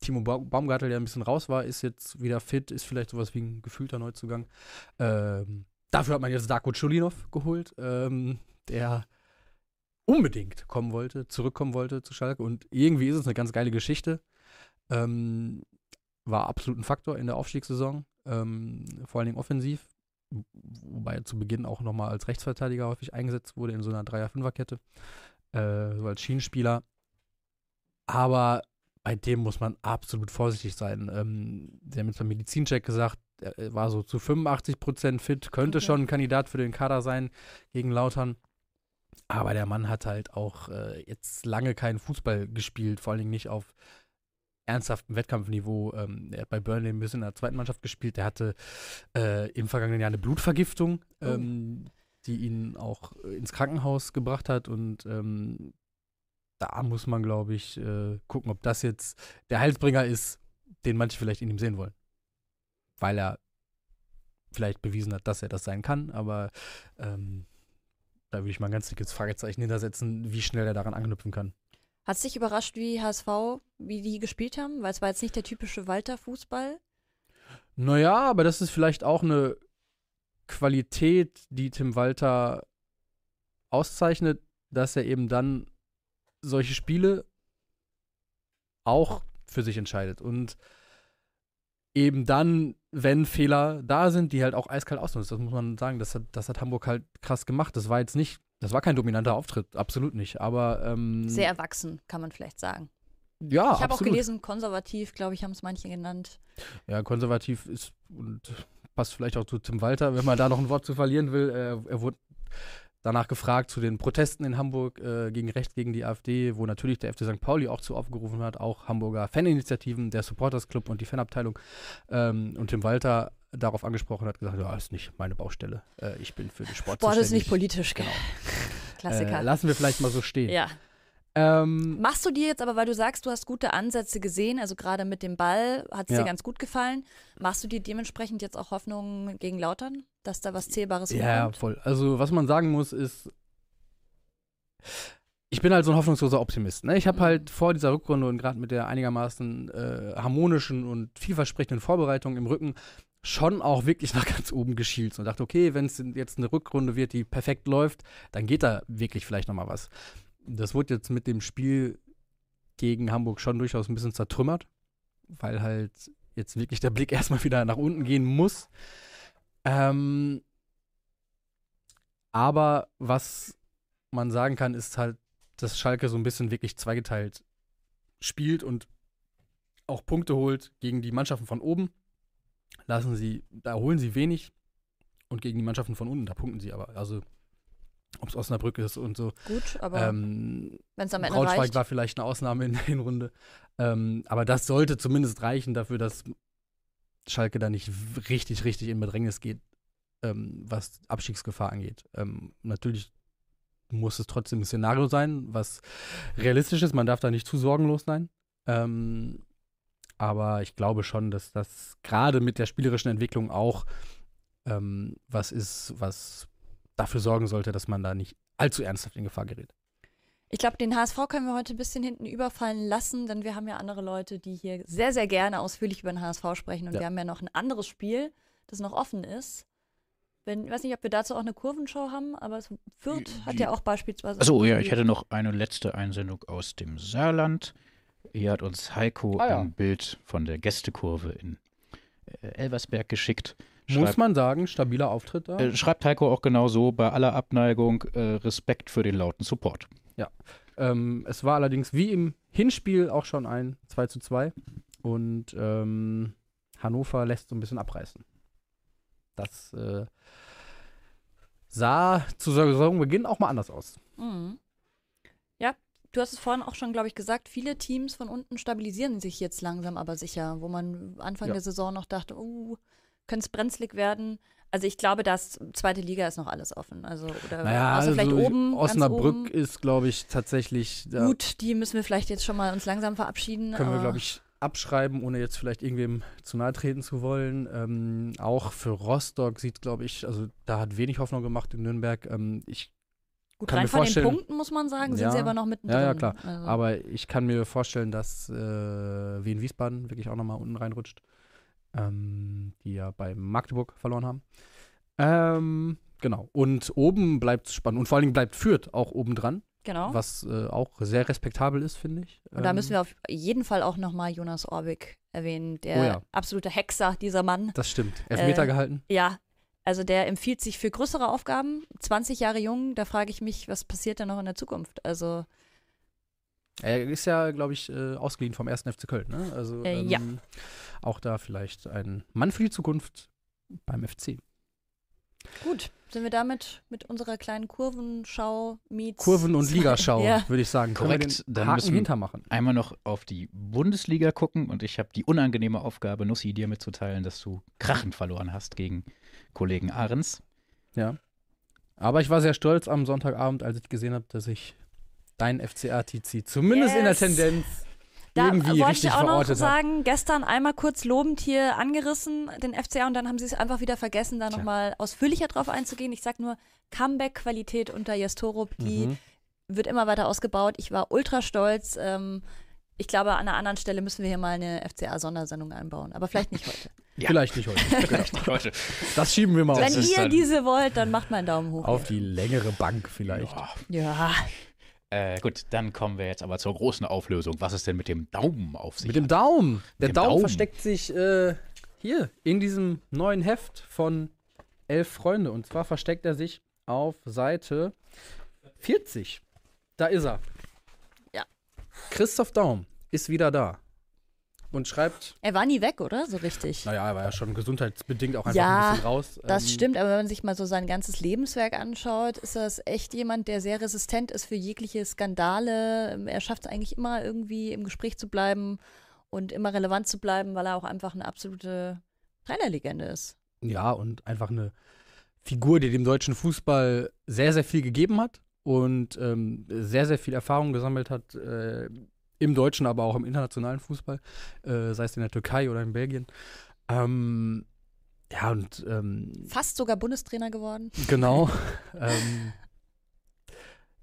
Timo ba Baumgartel, der ein bisschen raus war, ist jetzt wieder fit, ist vielleicht sowas wie ein gefühlter Neuzugang. Ähm, dafür hat man jetzt Darko Chulinov geholt, ähm, der unbedingt kommen wollte, zurückkommen wollte zu Schalke. Und irgendwie ist es eine ganz geile Geschichte. Ähm, war absolut ein Faktor in der Aufstiegssaison, ähm, vor allen Dingen offensiv. Wobei er zu Beginn auch nochmal als Rechtsverteidiger häufig eingesetzt wurde in so einer Dreier-Fünfer-Kette, äh, so als Schienenspieler. Aber bei dem muss man absolut vorsichtig sein. Ähm, sie haben jetzt beim Medizincheck gesagt, er war so zu 85 Prozent fit, könnte Okay. schon ein Kandidat für den Kader sein gegen Lautern. Aber der Mann hat halt auch äh, jetzt lange keinen Fußball gespielt, vor allen Dingen nicht auf ernsthaftem Wettkampfniveau. Ähm, er hat bei Burnley ein bisschen in der zweiten Mannschaft gespielt. Er hatte äh, im vergangenen Jahr eine Blutvergiftung, Oh. ähm, die ihn auch äh, ins Krankenhaus gebracht hat. Und ähm, da muss man, glaube ich, äh, gucken, ob das jetzt der Heilsbringer ist, den manche vielleicht in ihm sehen wollen. Weil er vielleicht bewiesen hat, dass er das sein kann, aber ähm, da würde ich mal ein ganz dickes Fragezeichen hintersetzen, wie schnell er daran anknüpfen kann. Hat es dich überrascht, wie HSV, wie die gespielt haben? Weil es war jetzt nicht der typische Walter-Fußball. Naja, aber das ist vielleicht auch eine Qualität, die Tim Walter auszeichnet, dass er eben dann solche Spiele auch für sich entscheidet. Und eben dann, wenn Fehler da sind, die halt auch eiskalt ausnutzt. Das muss man sagen, das hat, das hat Hamburg halt krass gemacht. Das war jetzt nicht, das war kein dominanter Auftritt, absolut nicht. Aber ähm, Sehr erwachsen, kann man vielleicht sagen. ja, ich habe auch gelesen, konservativ, glaube ich, haben es manche genannt. Ja, konservativ ist und passt vielleicht auch zu Tim Walter, wenn man da noch ein Wort zu verlieren will. Äh, er wurde danach gefragt zu den Protesten in Hamburg äh, gegen rechts gegen die AfD, wo natürlich der FC St. Pauli auch zu aufgerufen hat, auch Hamburger Faninitiativen, der Supporters Club und die Fanabteilung. Ähm, und Tim Walter darauf angesprochen hat, gesagt, ja, ist nicht meine Baustelle. Äh, ich bin für den Sport Sport ist nicht politisch, *laughs* gell? Äh, Klassiker. lassen wir vielleicht mal so stehen. ja. Ähm, Machst du dir jetzt aber, weil du sagst, du hast gute Ansätze gesehen, also gerade mit dem Ball hat es Ja. dir ganz gut gefallen, machst du dir dementsprechend jetzt auch Hoffnung gegen Lautern, dass da was Zählbares Ja, vorkommt? voll. Also, was man sagen muss, ist, ich bin halt so ein hoffnungsloser Optimist. Ne? Ich habe Mhm. halt vor dieser Rückrunde und gerade mit der einigermaßen äh, harmonischen und vielversprechenden Vorbereitung im Rücken schon auch wirklich nach ganz oben geschielt und dachte, okay, wenn es jetzt eine Rückrunde wird, die perfekt läuft, dann geht da wirklich vielleicht noch mal was. Das wurde jetzt mit dem Spiel gegen Hamburg schon durchaus ein bisschen zertrümmert, weil halt jetzt wirklich der Blick *laughs* erstmal wieder nach unten gehen muss. Ähm, aber was man sagen kann, ist halt, dass Schalke so ein bisschen wirklich zweigeteilt spielt und auch Punkte holt gegen die Mannschaften von oben. Lassen sie, da holen sie wenig und gegen die Mannschaften von unten, da punkten sie aber. Also, ob es Osnabrück ist und so. Gut, aber Ähm, wenn es am Ende Braunschweig reicht. war vielleicht eine Ausnahme in der Hinrunde. Ähm, aber das sollte zumindest reichen dafür, dass Schalke da nicht richtig, richtig in Bedrängnis geht, ähm, was Abstiegsgefahr angeht. Ähm, natürlich muss es trotzdem ein Szenario sein, was realistisch ist. Man darf da nicht zu sorgenlos sein. Ähm, aber ich glaube schon, dass das gerade mit der spielerischen Entwicklung auch ähm, was ist, was dafür sorgen sollte, dass man da nicht allzu ernsthaft in Gefahr gerät. Ich glaube, den HSV können wir heute ein bisschen hinten überfallen lassen, denn wir haben ja andere Leute, die hier sehr, sehr gerne ausführlich über den HSV sprechen. Und Ja. wir haben ja noch ein anderes Spiel, das noch offen ist. Wenn, ich weiß nicht, ob wir dazu auch eine Kurvenshow haben, aber es- Fürth hat ja auch beispielsweise. Achso, ja, ich hätte noch eine letzte Einsendung aus dem Saarland. Hier hat uns Heiko Ah, ja. ein Bild von der Gästekurve in äh, Elversberg geschickt. Muss Schreibt, man sagen, stabiler Auftritt da. äh, schreibt Heiko auch genau so, bei aller Abneigung äh, Respekt für den lauten Support. Ähm, es war allerdings wie im Hinspiel auch schon ein 2 zu 2. Und ähm, Hannover lässt so ein bisschen abreißen. Das äh, sah zu Saisonbeginn auch mal anders aus. Mhm. Ja, du hast es vorhin auch schon, glaube ich, gesagt, viele Teams von unten stabilisieren sich jetzt langsam aber sicher, wo man Anfang Ja. der Saison noch dachte, oh, könnte es brenzlig werden. Also ich glaube, dass zweite Liga ist noch alles offen. Also, oder Naja, außer vielleicht also oben. ganz Osnabrück oben. ist, glaube ich, tatsächlich. Da Gut, die müssen wir vielleicht jetzt schon mal uns langsam verabschieden. können wir, glaube ich, abschreiben, ohne jetzt vielleicht irgendwem zu nahe treten zu wollen. Ähm, auch für Rostock sieht, glaube ich, also da hat wenig Hoffnung gemacht in Nürnberg. Ähm, ich Gut, kann rein von den Punkten muss man sagen, sind Ja, sie aber noch mittendrin. ja, ja, klar. Also, Aber ich kann mir vorstellen, dass äh, Wien Wiesbaden wirklich auch nochmal unten reinrutscht. Ähm, die ja bei Magdeburg verloren haben. Ähm, genau. Und oben bleibt es spannend. Und vor allen Dingen bleibt Fürth auch oben dran, genau. was äh, auch sehr respektabel ist, finde ich. Und da Ähm, müssen wir auf jeden Fall auch nochmal Jonas Orbig erwähnen, der Oh ja. absolute Hexer, dieser Mann. Das stimmt. Elfmeter Äh, gehalten. Ja, also der empfiehlt sich für größere Aufgaben. 20 Jahre jung, da frage ich mich, was passiert da noch in der Zukunft? Also, Er ist ja, glaube ich, äh, ausgeliehen vom 1. FC Köln. Ne? Also, Äh, ja. auch da vielleicht ein Mann für die Zukunft beim FC. Gut, sind wir damit mit unserer kleinen Kurvenschau meets Kurven- und *laughs* Ligaschau, Ja. würde ich sagen. Korrekt, wir den dann Haken müssen wir- hintermachen. Einmal noch auf die Bundesliga gucken und ich habe die unangenehme Aufgabe, Nussi, dir mitzuteilen, dass du krachend verloren hast gegen Kollegen Ahrens. Ja. Aber ich war sehr stolz am Sonntagabend, als ich gesehen habe, dass ich dein FCA-TC zumindest in der Yes. Tendenz Da irgendwie wollte richtig ich auch noch sagen, gestern einmal kurz lobend hier angerissen, den FCA, und dann haben sie es einfach wieder vergessen, da nochmal ausführlicher drauf einzugehen. Ich sag nur, Comeback-Qualität unter Jastorup, die Mhm. wird immer weiter ausgebaut. Ich war ultra stolz. Ähm, ich glaube, an einer anderen Stelle müssen wir hier mal eine FCA-Sondersendung einbauen, aber vielleicht nicht heute. Ja. Vielleicht nicht heute. *laughs* Vielleicht nicht heute. Das schieben wir mal Wenn auf, ihr diese wollt, dann macht mal einen Daumen hoch. auf die längere Bank vielleicht. Ja. Ja, Äh, gut, dann kommen wir jetzt aber zur großen Auflösung. Was ist denn mit dem Daumen auf sich? Mit dem Daumen. Der dem Daumen, Daumen. versteckt sich äh, hier in diesem neuen Heft von Elf Freunde. Und zwar versteckt er sich auf Seite 40. Da ist er. Ja. Christoph Daum ist wieder da. Und schreibt, er war nie weg, oder? So richtig. naja, er war ja schon gesundheitsbedingt auch einfach Ja, ein bisschen raus. Das Ähm, stimmt, aber wenn man sich mal so sein ganzes Lebenswerk anschaut, ist das echt jemand, der sehr resistent ist für jegliche Skandale. Er schafft es eigentlich immer irgendwie im Gespräch zu bleiben und immer relevant zu bleiben, weil er auch einfach eine absolute Trainerlegende ist. Ja, und einfach eine Figur, die dem deutschen Fußball sehr, sehr viel gegeben hat und ähm, sehr, sehr viel Erfahrung gesammelt hat, äh, im deutschen, aber auch im internationalen Fußball, äh, sei es in der Türkei oder in Belgien. Ähm, ja, und ähm, Fast sogar Bundestrainer geworden. genau. *laughs* ähm,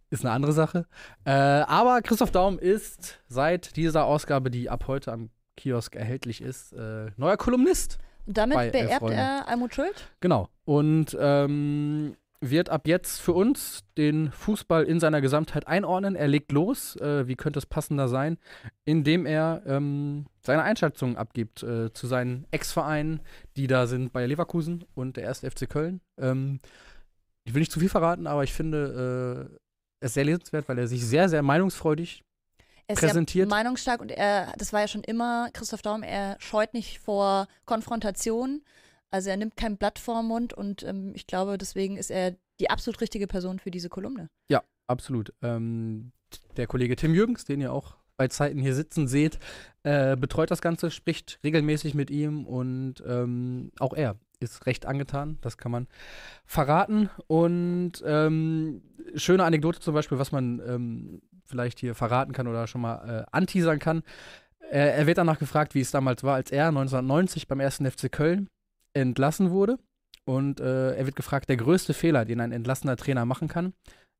ist eine andere Sache. Äh, aber Christoph Daum ist seit dieser Ausgabe, die ab heute am Kiosk erhältlich ist, äh, neuer Kolumnist. Und damit Bei beerbt Freunde. er Almut Schuld. Genau. Und ähm, wird ab jetzt für uns den Fußball in seiner Gesamtheit einordnen. Er legt los, äh, wie könnte es passender sein, indem er ähm, seine Einschätzung abgibt äh, zu seinen Ex-Vereinen, die da sind bei Leverkusen und der 1. FC Köln. Ähm, ich will nicht zu viel verraten, aber ich finde äh, es sehr lesenswert, weil er sich sehr, sehr meinungsfreudig Er ist Präsentiert. ja meinungsstark und er, das war ja schon immer Christoph Daum, er scheut nicht vor Konfrontation. Also er nimmt kein Blatt vor Mund und ähm, ich glaube, deswegen ist er die absolut richtige Person für diese Kolumne. Ja, absolut. Ähm, der Kollege Tim Jürgens, den ihr auch bei Zeiten hier sitzen seht, äh, betreut das Ganze, spricht regelmäßig mit ihm und ähm, auch er ist recht angetan, das kann man verraten. Und ähm, schöne Anekdote zum Beispiel, was man ähm, vielleicht hier verraten kann oder schon mal äh, anteasern kann. Er wird danach gefragt, wie es damals war, als er 1990 beim ersten FC Köln entlassen wurde. Und äh, er wird gefragt, der größte Fehler, den ein entlassener Trainer machen kann.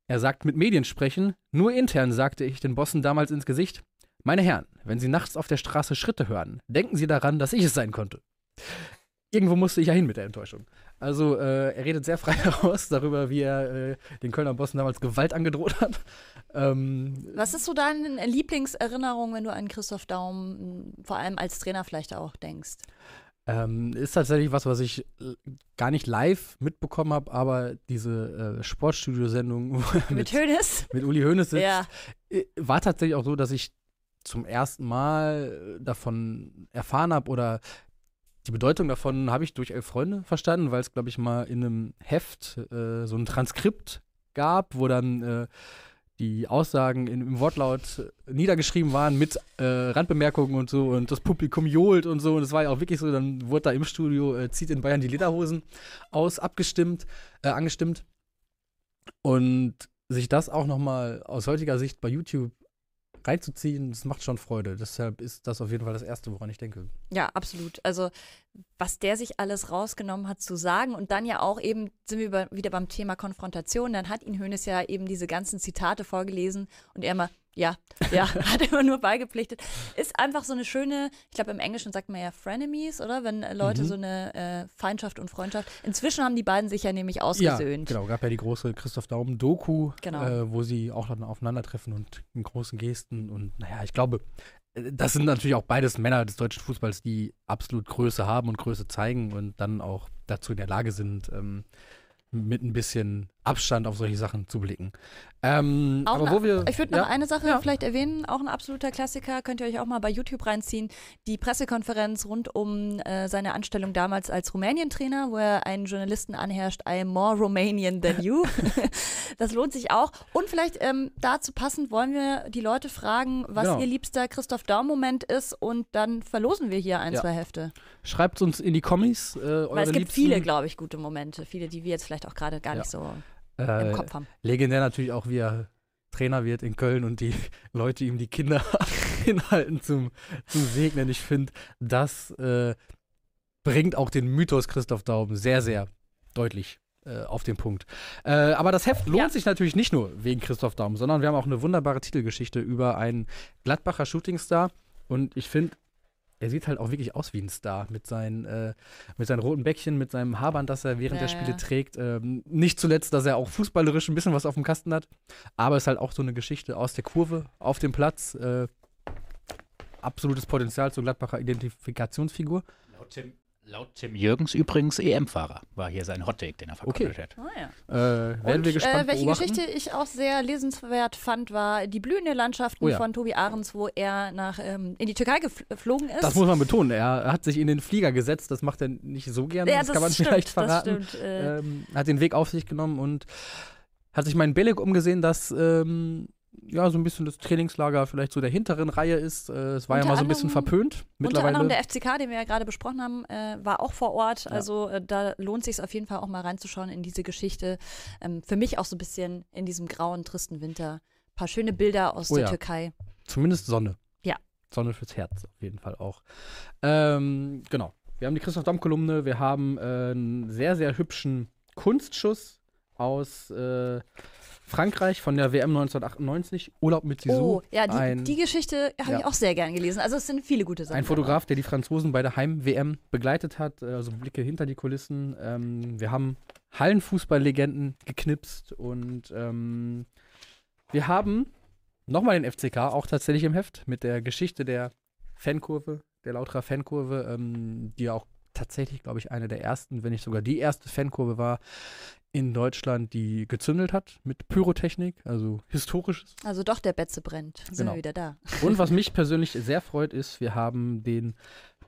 Er sagt mit Medien sprechen, nur intern sagte ich den Bossen damals ins Gesicht, meine Herren, wenn Sie nachts auf der Straße Schritte hören, denken Sie daran, dass ich es sein konnte. Irgendwo musste ich ja hin mit der Enttäuschung. Also äh, er redet sehr frei *laughs* heraus darüber, wie er äh, den Kölner Bossen damals Gewalt angedroht hat. Ähm, Was ist so deine Lieblingserinnerung, wenn du an Christoph Daum m, vor allem als Trainer vielleicht auch denkst? Ähm, ist tatsächlich was, was ich äh, gar nicht live mitbekommen habe, aber diese äh, Sportstudio-Sendung Mit mit, Hönes? mit Uli Hoeneß sitzt, Ja. äh, war tatsächlich auch so, dass ich zum ersten Mal äh, davon erfahren habe oder die Bedeutung davon habe ich durch elf Freunde verstanden, weil es, glaube ich, mal in einem Heft so ein Transkript gab, wo dann die Aussagen im Wortlaut niedergeschrieben waren mit äh, Randbemerkungen und so und das Publikum johlt und so und es war ja auch wirklich so, dann wurde da im Studio äh, zieht in Bayern die Lederhosen aus, abgestimmt, äh, angestimmt und sich das auch nochmal aus heutiger Sicht bei YouTube reinzuziehen, das macht schon Freude. Deshalb ist das auf jeden Fall das Erste, woran ich denke. Ja, absolut. Also, was der sich alles rausgenommen hat zu sagen und dann ja auch eben, sind wir über, wieder beim Thema Konfrontation, dann hat ihn Hönes ja eben diese ganzen Zitate vorgelesen und er immer, ja, ja, *laughs* hat immer nur beigepflichtet. Ist einfach so eine schöne, ich glaube im Englischen sagt man ja Frenemies, oder? Wenn äh, Leute Mhm. so eine äh, Feindschaft und Freundschaft. Inzwischen haben die beiden sich ja nämlich Ja, ausgesöhnt. genau. Gab ja die große Christoph Daum-Doku, Genau. äh, wo sie auch dann aufeinandertreffen und in großen Gesten. Und naja, ich glaube, das sind natürlich auch beides Männer des deutschen Fußballs, die absolut Größe haben und Größe zeigen und dann auch dazu in der Lage sind, ähm, mit ein bisschen Abstand auf solche Sachen zu blicken. Ähm, aber eine- wo wir, Ich würde ja, noch eine Sache Ja. vielleicht erwähnen, auch ein absoluter Klassiker, könnt ihr euch auch mal bei YouTube reinziehen. Die Pressekonferenz rund um äh, seine Anstellung damals als Rumänien-Trainer, wo er einen Journalisten anherrscht, I am more Romanian than you. *laughs* *laughs* das lohnt sich auch. Und vielleicht ähm, dazu passend wollen wir die Leute fragen, was Genau. ihr liebster Christoph Daum-Moment ist und dann verlosen wir hier ein, Ja. zwei Hefte. schreibt uns in die Kommis äh, eure Weil es gibt liebsten, viele, glaube ich, gute Momente. Viele, die wir jetzt vielleicht auch gerade gar Ja. nicht so äh, im Kopf haben. Legendär natürlich auch, wie er Trainer wird in Köln und die *laughs* Leute ihm die Kinder *laughs* hinhalten zum, zum Segnen. Ich finde, das äh, bringt auch den Mythos Christoph Daum sehr, sehr deutlich äh, auf den Punkt. Äh, aber das Heft lohnt Ja. sich natürlich nicht nur wegen Christoph Daum, sondern wir haben auch eine wunderbare Titelgeschichte über einen Gladbacher Shootingstar. Und ich finde, er sieht halt auch wirklich aus wie ein Star mit seinen, äh, mit seinen roten Bäckchen, mit seinem Haarband, das er während Ja, der Spiele ja. trägt. Ähm, nicht zuletzt, dass er auch fußballerisch ein bisschen was auf dem Kasten hat. Aber es ist halt auch so eine Geschichte aus der Kurve, auf dem Platz. Äh, absolutes Potenzial zur Gladbacher Identifikationsfigur. Laut Tim, laut Tim Jürgens übrigens EM-Fahrer, war hier sein Hottake, den er verkündet hat. Ah, ja. Äh, werden Und, wir gespannt äh, welche beobachten. Geschichte ich auch sehr lesenswert fand, war die blühende Landschaften Oh ja. von Tobi Ahrens, wo er nach, ähm, in die Türkei gef- geflogen ist. Das muss man betonen. Er hat sich in den Flieger gesetzt. Das macht er nicht so gerne. ja, das, kann man stimmt, vielleicht verraten. Das stimmt. Äh, ähm, hat den Weg auf sich genommen und hat sich meinen Beleg umgesehen, dass ähm, ja so ein bisschen das Trainingslager vielleicht so der hinteren Reihe ist. Äh, es war ja Unter mal so ein bisschen anderem- verpönt. unter Mittlerweile anderem der FCK, den wir ja gerade besprochen haben, äh, war auch vor Ort. Ja. Also äh, da lohnt sich auf jeden Fall auch mal reinzuschauen in diese Geschichte. Ähm, für mich auch so ein bisschen in diesem grauen, tristen Winter. Ein paar schöne Bilder aus Oh der ja. Türkei. zumindest Sonne. Ja. Sonne fürs Herz auf jeden Fall auch. Ähm, genau. Wir haben die Christoph Damm-Kolumne. Wir haben äh, einen sehr, sehr hübschen Kunstschuss aus äh, Frankreich von der WM 1998. Urlaub mit Zizou. Oh, ja, die, ein- die Geschichte habe Ja. ich auch sehr gern gelesen. Also es sind viele gute Sachen. Ein Fotograf, der die Franzosen bei der Heim-WM begleitet hat, äh, also Blicke hinter die Kulissen. Ähm, wir haben Hallenfußball-Legenden geknipst und ähm, wir haben nochmal den FCK, auch tatsächlich im Heft, mit der Geschichte der Fankurve, der Lauterer Fankurve, ähm, die ja auch tatsächlich, glaube ich, eine der ersten, wenn nicht sogar die erste Fankurve war in Deutschland, die gezündelt hat mit Pyrotechnik, also historisches. Also doch, der Betze brennt. Sind Genau. wir wieder da. Und was mich *laughs* persönlich sehr freut, ist, wir haben den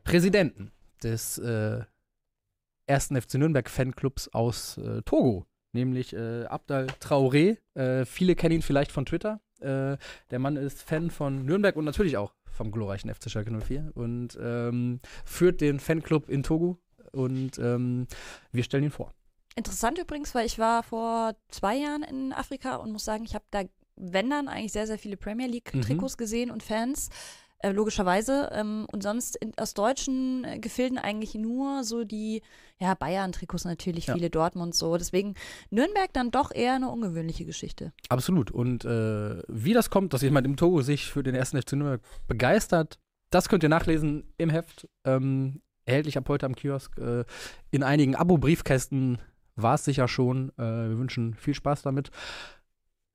Präsidenten des äh, ersten FC Nürnberg Fanclubs aus äh, Togo, nämlich äh, Abdal Traoré. Äh, viele kennen ihn vielleicht von Twitter. Äh, der Mann ist Fan von Nürnberg und natürlich auch vom glorreichen FC Schalke 04 und ähm, führt den Fanclub in Togo und ähm, wir stellen ihn vor. Interessant übrigens, weil ich war vor zwei Jahren in Afrika und muss sagen, ich habe da, wenn dann, eigentlich sehr, sehr viele Premier League-Trikots gesehen und Fans. Äh, logischerweise. Ähm, und sonst in, aus deutschen äh, Gefilden eigentlich nur so die, ja, Bayern-Trikots natürlich, Ja. viele Dortmund so. Deswegen Nürnberg dann doch eher eine ungewöhnliche Geschichte. Absolut. Und äh, wie das kommt, dass jemand im Togo sich für den ersten FC Nürnberg begeistert, das könnt ihr nachlesen im Heft. Ähm, erhältlich ab heute am Kiosk. Äh, in einigen Abo-Briefkästen war es sicher schon. Äh, wir wünschen viel Spaß damit.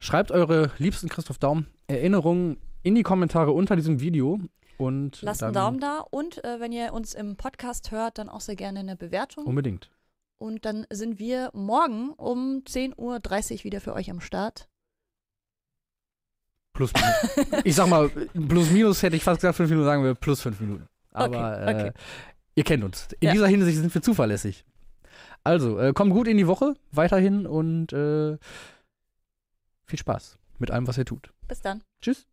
Schreibt eure liebsten Christoph Daum Erinnerungen in die Kommentare unter diesem Video. Und Lasst einen Daumen da und äh, wenn ihr uns im Podcast hört, dann auch sehr gerne eine Bewertung. Unbedingt. Und dann sind wir morgen um 10.30 Uhr wieder für euch am Start. Plus, ich sag mal, plus minus hätte ich fast gesagt, fünf Minuten, sagen wir plus fünf Minuten. Aber Okay, okay. Äh, ihr kennt uns. In Ja. dieser Hinsicht sind wir zuverlässig. Also, äh, kommt gut in die Woche weiterhin und äh, viel Spaß mit allem, was ihr tut. Bis dann. Tschüss.